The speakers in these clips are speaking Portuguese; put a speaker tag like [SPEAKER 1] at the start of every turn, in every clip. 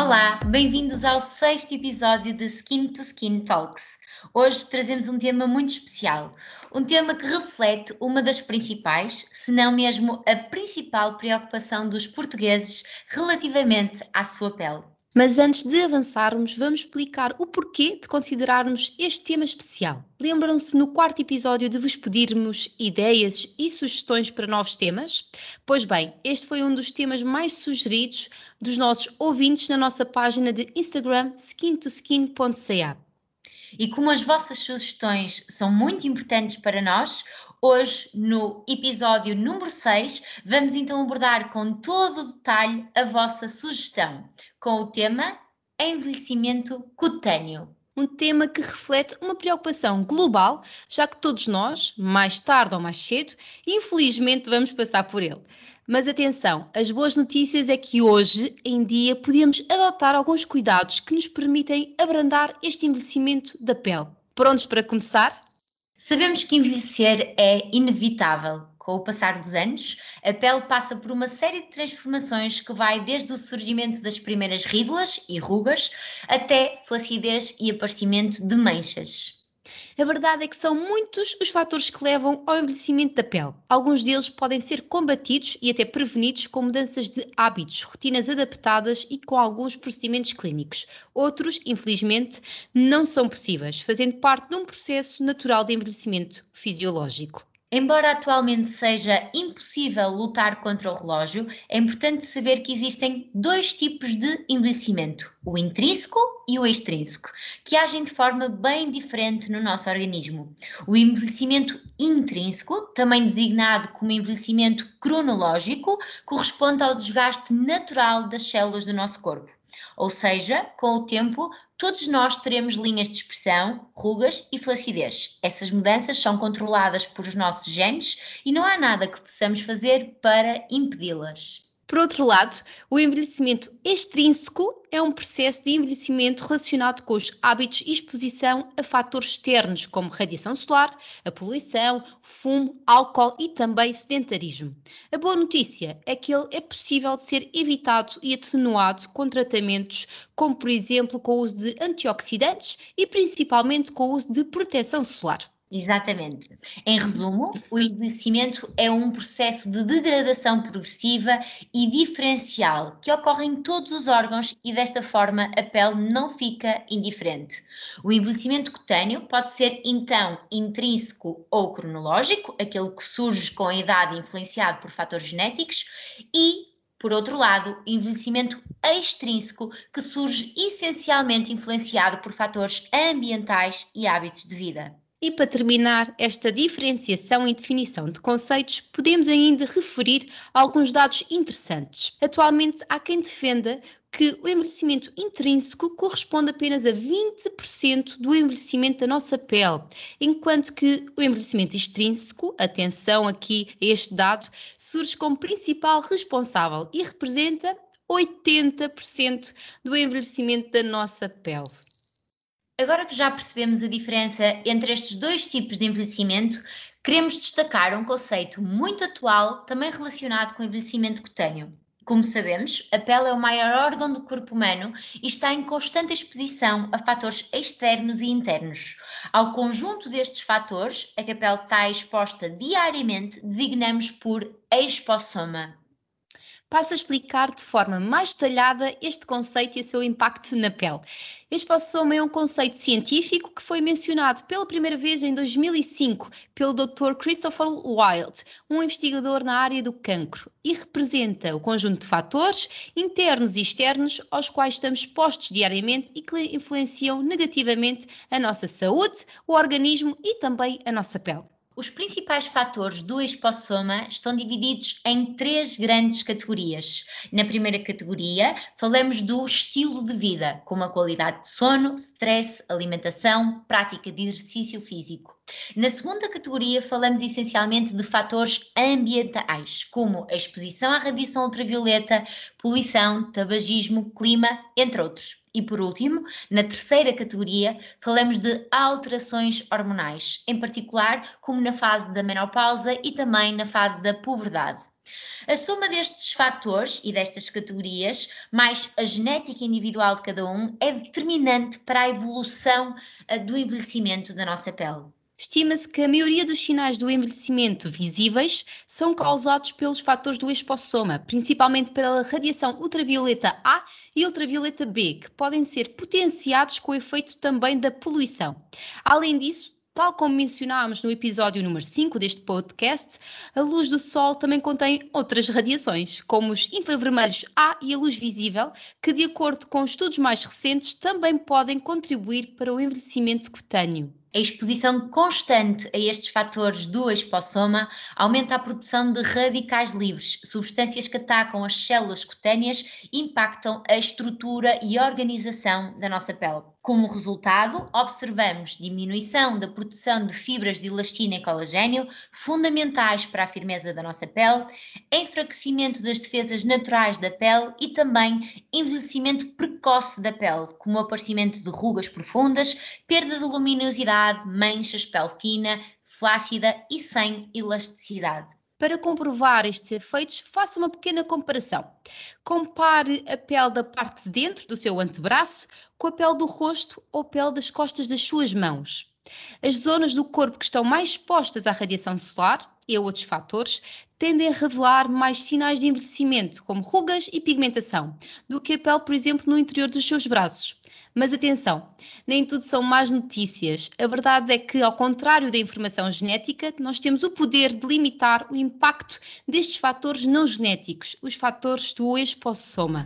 [SPEAKER 1] Olá, bem-vindos ao sexto episódio de Skin to Skin Talks. Hoje trazemos um tema muito especial, um tema que reflete uma das principais, se não mesmo a principal preocupação dos portugueses relativamente à sua pele.
[SPEAKER 2] Mas antes de avançarmos, vamos explicar o porquê de considerarmos este tema especial. Lembram-se no quarto episódio de vos pedirmos ideias e sugestões para novos temas? Pois bem, este foi um dos temas mais sugeridos dos nossos ouvintes na nossa página de Instagram skintoskin.ca.
[SPEAKER 1] E como as vossas sugestões são muito importantes para nós, Hoje, no episódio número 6, vamos então abordar com todo o detalhe a vossa sugestão, com o tema envelhecimento cutâneo.
[SPEAKER 2] Um tema que reflete uma preocupação global, já que todos nós, mais tarde ou mais cedo, infelizmente vamos passar por ele. Mas atenção, as boas notícias é que hoje em dia podemos adotar alguns cuidados que nos permitem abrandar este envelhecimento da pele. Prontos para começar?
[SPEAKER 1] Sabemos que envelhecer é inevitável. Com o passar dos anos, a pele passa por uma série de transformações que vai desde o surgimento das primeiras rídulas e rugas até flacidez e aparecimento de manchas.
[SPEAKER 2] A verdade é que são muitos os fatores que levam ao envelhecimento da pele. Alguns deles podem ser combatidos e até prevenidos com mudanças de hábitos, rotinas adaptadas e com alguns procedimentos clínicos. Outros, infelizmente, não são possíveis, fazendo parte de um processo natural de envelhecimento fisiológico.
[SPEAKER 1] Embora atualmente seja impossível lutar contra o relógio, é importante saber que existem dois tipos de envelhecimento, o intrínseco e o extrínseco, que agem de forma bem diferente no nosso organismo. O envelhecimento intrínseco, também designado como envelhecimento cronológico, corresponde ao desgaste natural das células do nosso corpo. Ou seja, com o tempo, todos nós teremos linhas de expressão, rugas e flacidez. Essas mudanças são controladas por os nossos genes e não há nada que possamos fazer para impedi-las.
[SPEAKER 2] Por outro lado, o envelhecimento extrínseco é um processo de envelhecimento relacionado com os hábitos e exposição a fatores externos, como radiação solar, a poluição, fumo, álcool e também sedentarismo. A boa notícia é que ele é possível de ser evitado e atenuado com tratamentos como, por exemplo, com o uso de antioxidantes e principalmente com o uso de proteção solar.
[SPEAKER 1] Exatamente. Em resumo, o envelhecimento é um processo de degradação progressiva e diferencial que ocorre em todos os órgãos e desta forma a pele não fica indiferente. O envelhecimento cutâneo pode ser então intrínseco ou cronológico, aquele que surge com a idade influenciado por fatores genéticos, e por outro lado, envelhecimento extrínseco, que surge essencialmente influenciado por fatores ambientais e hábitos de vida.
[SPEAKER 2] E para terminar esta diferenciação e definição de conceitos, podemos ainda referir alguns dados interessantes. Atualmente, há quem defenda que o envelhecimento intrínseco corresponde apenas a 20% do envelhecimento da nossa pele, enquanto que o envelhecimento extrínseco, atenção aqui a este dado, surge como principal responsável e representa 80% do envelhecimento da nossa pele.
[SPEAKER 1] Agora que já percebemos a diferença entre estes dois tipos de envelhecimento, queremos destacar um conceito muito atual, também relacionado com o envelhecimento cutâneo. Como sabemos, a pele é o maior órgão do corpo humano e está em constante exposição a fatores externos e internos. Ao conjunto destes fatores, a que a pele está exposta diariamente, designamos por expossoma
[SPEAKER 2] passo a explicar de forma mais detalhada este conceito e o seu impacto na pele. Espaçoma é um conceito científico que foi mencionado pela primeira vez em 2005 pelo Dr. Christopher Wilde, um investigador na área do cancro, e representa o conjunto de fatores internos e externos aos quais estamos expostos diariamente e que influenciam negativamente a nossa saúde, o organismo e também a nossa pele.
[SPEAKER 1] Os principais fatores do espossoma estão divididos em três grandes categorias. Na primeira categoria, falamos do estilo de vida, como a qualidade de sono, stress, alimentação, prática de exercício físico. Na segunda categoria, falamos essencialmente de fatores ambientais, como a exposição à radiação ultravioleta, poluição, tabagismo, clima, entre outros. E por último, na terceira categoria, falamos de alterações hormonais, em particular como na fase da menopausa e também na fase da puberdade. A soma destes fatores e destas categorias, mais a genética individual de cada um, é determinante para a evolução uh, do envelhecimento da nossa pele.
[SPEAKER 2] Estima-se que a maioria dos sinais do envelhecimento visíveis são causados pelos fatores do expossoma, principalmente pela radiação ultravioleta A e ultravioleta B, que podem ser potenciados com o efeito também da poluição. Além disso, Tal como mencionámos no episódio número 5 deste podcast, a luz do Sol também contém outras radiações, como os infravermelhos A e a luz visível, que, de acordo com estudos mais recentes, também podem contribuir para o envelhecimento cutâneo.
[SPEAKER 1] A exposição constante a estes fatores do expossoma aumenta a produção de radicais livres, substâncias que atacam as células cutâneas e impactam a estrutura e organização da nossa pele. Como resultado, observamos diminuição da produção de fibras de elastina e colagênio, fundamentais para a firmeza da nossa pele, enfraquecimento das defesas naturais da pele e também envelhecimento precoce da pele, como o aparecimento de rugas profundas, perda de luminosidade, manchas, pele fina, flácida e sem elasticidade.
[SPEAKER 2] Para comprovar estes efeitos, faça uma pequena comparação. Compare a pele da parte de dentro do seu antebraço com a pele do rosto ou pele das costas das suas mãos. As zonas do corpo que estão mais expostas à radiação solar e a outros fatores tendem a revelar mais sinais de envelhecimento, como rugas e pigmentação, do que a pele, por exemplo, no interior dos seus braços. Mas atenção, nem tudo são más notícias. A verdade é que, ao contrário da informação genética, nós temos o poder de limitar o impacto destes fatores não genéticos, os fatores do expossoma.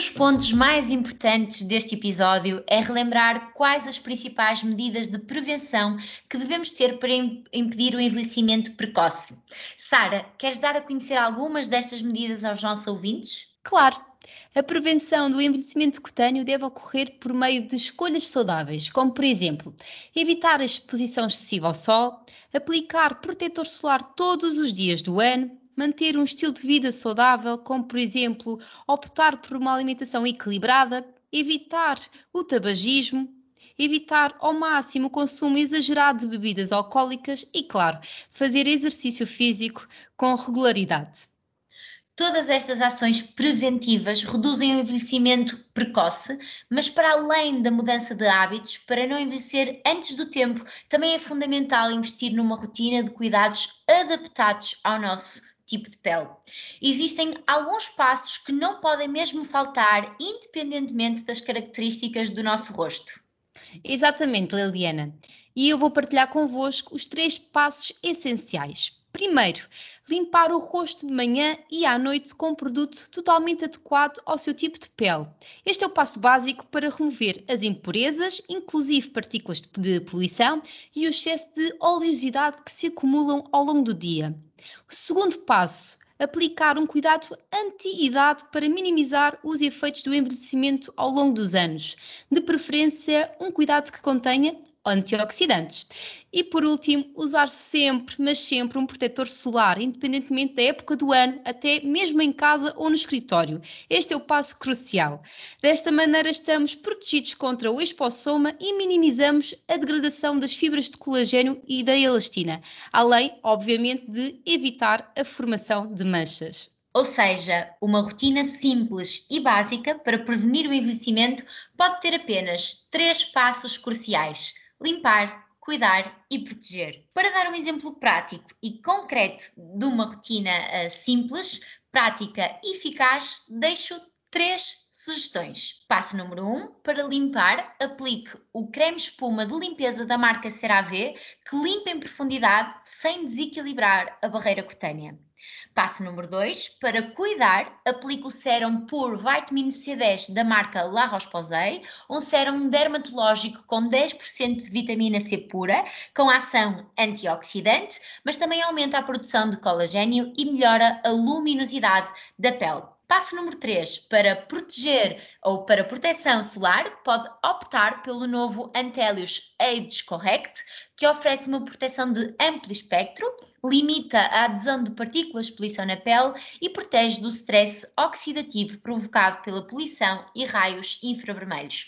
[SPEAKER 1] Dos pontos mais importantes deste episódio é relembrar quais as principais medidas de prevenção que devemos ter para impedir o envelhecimento precoce. Sara, queres dar a conhecer algumas destas medidas aos nossos ouvintes?
[SPEAKER 2] Claro! A prevenção do envelhecimento cutâneo deve ocorrer por meio de escolhas saudáveis, como por exemplo, evitar a exposição excessiva ao sol, aplicar protetor solar todos os dias do ano, manter um estilo de vida saudável, como por exemplo optar por uma alimentação equilibrada, evitar o tabagismo, evitar ao máximo o consumo exagerado de bebidas alcoólicas e, claro, fazer exercício físico com regularidade.
[SPEAKER 1] Todas estas ações preventivas reduzem o envelhecimento precoce, mas para além da mudança de hábitos, para não envelhecer antes do tempo, também é fundamental investir numa rotina de cuidados adaptados ao nosso tipo de pele. Existem alguns passos que não podem mesmo faltar, independentemente das características do nosso rosto.
[SPEAKER 2] Exatamente, Liliana. E eu vou partilhar convosco os três passos essenciais. Primeiro, limpar o rosto de manhã e à noite com um produto totalmente adequado ao seu tipo de pele. Este é o passo básico para remover as impurezas, inclusive partículas de poluição e o excesso de oleosidade que se acumulam ao longo do dia. O segundo passo, aplicar um cuidado anti-idade para minimizar os efeitos do envelhecimento ao longo dos anos. De preferência, um cuidado que contenha antioxidantes. E por último, usar sempre, mas sempre um protetor solar, independentemente da época do ano, até mesmo em casa ou no escritório. Este é o passo crucial. Desta maneira, estamos protegidos contra o expossoma e minimizamos a degradação das fibras de colagênio e da elastina, além, obviamente, de evitar a formação de manchas.
[SPEAKER 1] Ou seja, uma rotina simples e básica para prevenir o envelhecimento pode ter apenas três passos cruciais limpar, cuidar e proteger. Para dar um exemplo prático e concreto de uma rotina uh, simples, prática e eficaz, deixo três sugestões. Passo número 1, um, para limpar, aplique o creme espuma de limpeza da marca CeraVe, que limpa em profundidade sem desequilibrar a barreira cutânea. Passo número 2, para cuidar, aplique o sérum Pure Vitamin C10 da marca La Roche-Posay, um sérum dermatológico com 10% de vitamina C pura, com ação antioxidante, mas também aumenta a produção de colagênio e melhora a luminosidade da pele. Passo número 3. Para proteger ou para proteção solar, pode optar pelo novo Antelius Age Correct, que oferece uma proteção de amplo espectro, limita a adesão de partículas de poluição na pele e protege do stress oxidativo provocado pela poluição e raios infravermelhos.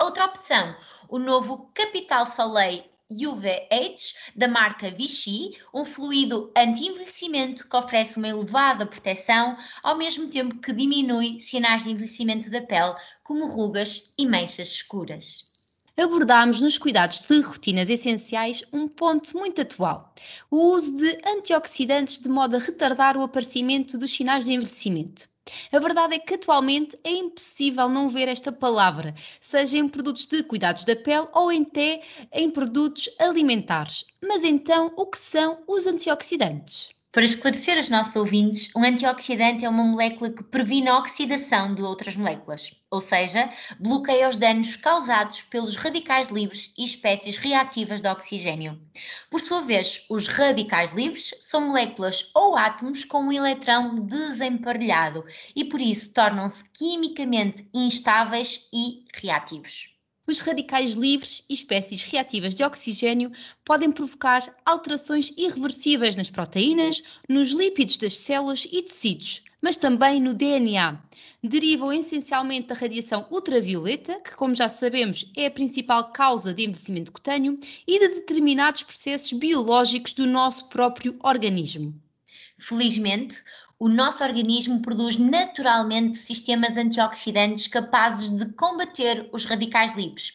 [SPEAKER 1] Outra opção, o novo Capital Soleil UVH da marca Vichy, um fluido anti-envelhecimento que oferece uma elevada proteção, ao mesmo tempo que diminui sinais de envelhecimento da pele, como rugas e manchas escuras
[SPEAKER 2] abordámos nos cuidados de rotinas essenciais um ponto muito atual: o uso de antioxidantes de modo a retardar o aparecimento dos sinais de envelhecimento. A verdade é que atualmente é impossível não ver esta palavra, seja em produtos de cuidados da pele ou até em produtos alimentares. Mas então, o que são os antioxidantes?
[SPEAKER 1] Para esclarecer os nossos ouvintes, um antioxidante é uma molécula que previne a oxidação de outras moléculas, ou seja, bloqueia os danos causados pelos radicais livres e espécies reativas de oxigênio. Por sua vez, os radicais livres são moléculas ou átomos com um eletrão desemparelhado e por isso tornam-se quimicamente instáveis e reativos.
[SPEAKER 2] Os radicais livres e espécies reativas de oxigênio podem provocar alterações irreversíveis nas proteínas, nos lípidos das células e tecidos, mas também no DNA. Derivam essencialmente da radiação ultravioleta, que, como já sabemos, é a principal causa de envelhecimento cutâneo, e de determinados processos biológicos do nosso próprio organismo.
[SPEAKER 1] Felizmente, o nosso organismo produz naturalmente sistemas antioxidantes capazes de combater os radicais livres.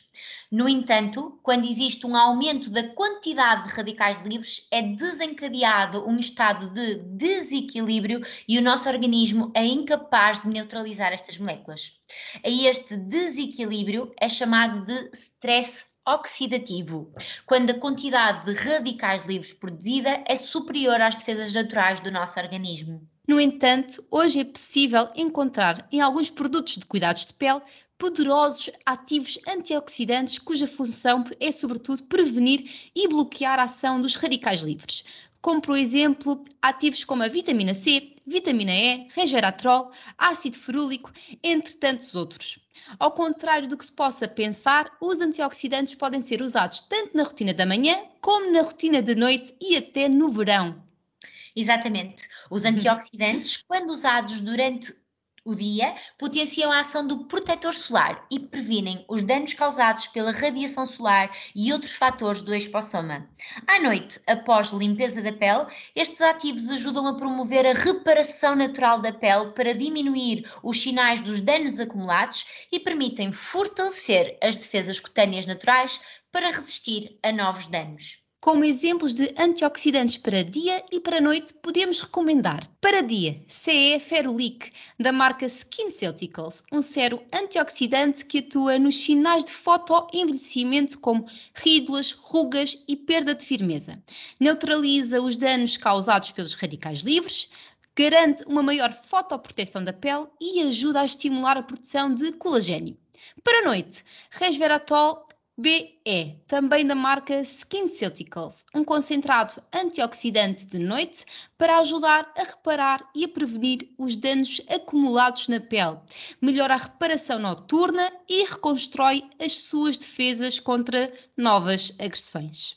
[SPEAKER 1] No entanto, quando existe um aumento da quantidade de radicais livres, é desencadeado um estado de desequilíbrio e o nosso organismo é incapaz de neutralizar estas moléculas. A este desequilíbrio é chamado de stress oxidativo, quando a quantidade de radicais livres produzida é superior às defesas naturais do nosso organismo.
[SPEAKER 2] No entanto, hoje é possível encontrar em alguns produtos de cuidados de pele poderosos ativos antioxidantes cuja função é, sobretudo, prevenir e bloquear a ação dos radicais livres, como, por exemplo, ativos como a vitamina C, vitamina E, resveratrol, ácido ferúlico, entre tantos outros. Ao contrário do que se possa pensar, os antioxidantes podem ser usados tanto na rotina da manhã como na rotina de noite e até no verão.
[SPEAKER 1] Exatamente. Os uhum. antioxidantes, quando usados durante o dia, potenciam a ação do protetor solar e previnem os danos causados pela radiação solar e outros fatores do expossoma. À noite, após limpeza da pele, estes ativos ajudam a promover a reparação natural da pele para diminuir os sinais dos danos acumulados e permitem fortalecer as defesas cutâneas naturais para resistir a novos danos.
[SPEAKER 2] Como exemplos de antioxidantes para dia e para noite, podemos recomendar para dia CE Ferulic, da marca SkinCeuticals, um sérum antioxidante que atua nos sinais de fotoenvelhecimento como rídulas, rugas e perda de firmeza. Neutraliza os danos causados pelos radicais livres, garante uma maior fotoproteção da pele e ajuda a estimular a produção de colagênio. Para noite, resveratrol BE, também da marca SkinCeuticals, um concentrado antioxidante de noite para ajudar a reparar e a prevenir os danos acumulados na pele. Melhora a reparação noturna e reconstrói as suas defesas contra novas agressões.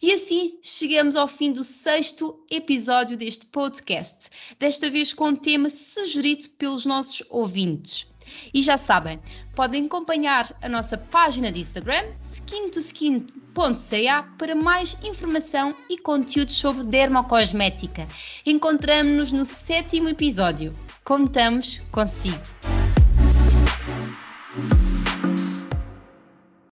[SPEAKER 2] E assim chegamos ao fim do sexto episódio deste podcast, desta vez com um tema sugerido pelos nossos ouvintes. E já sabem, podem acompanhar a nossa página de Instagram, skintoskin.ca, para mais informação e conteúdos sobre dermocosmética. Encontramos-nos no sétimo episódio. Contamos consigo!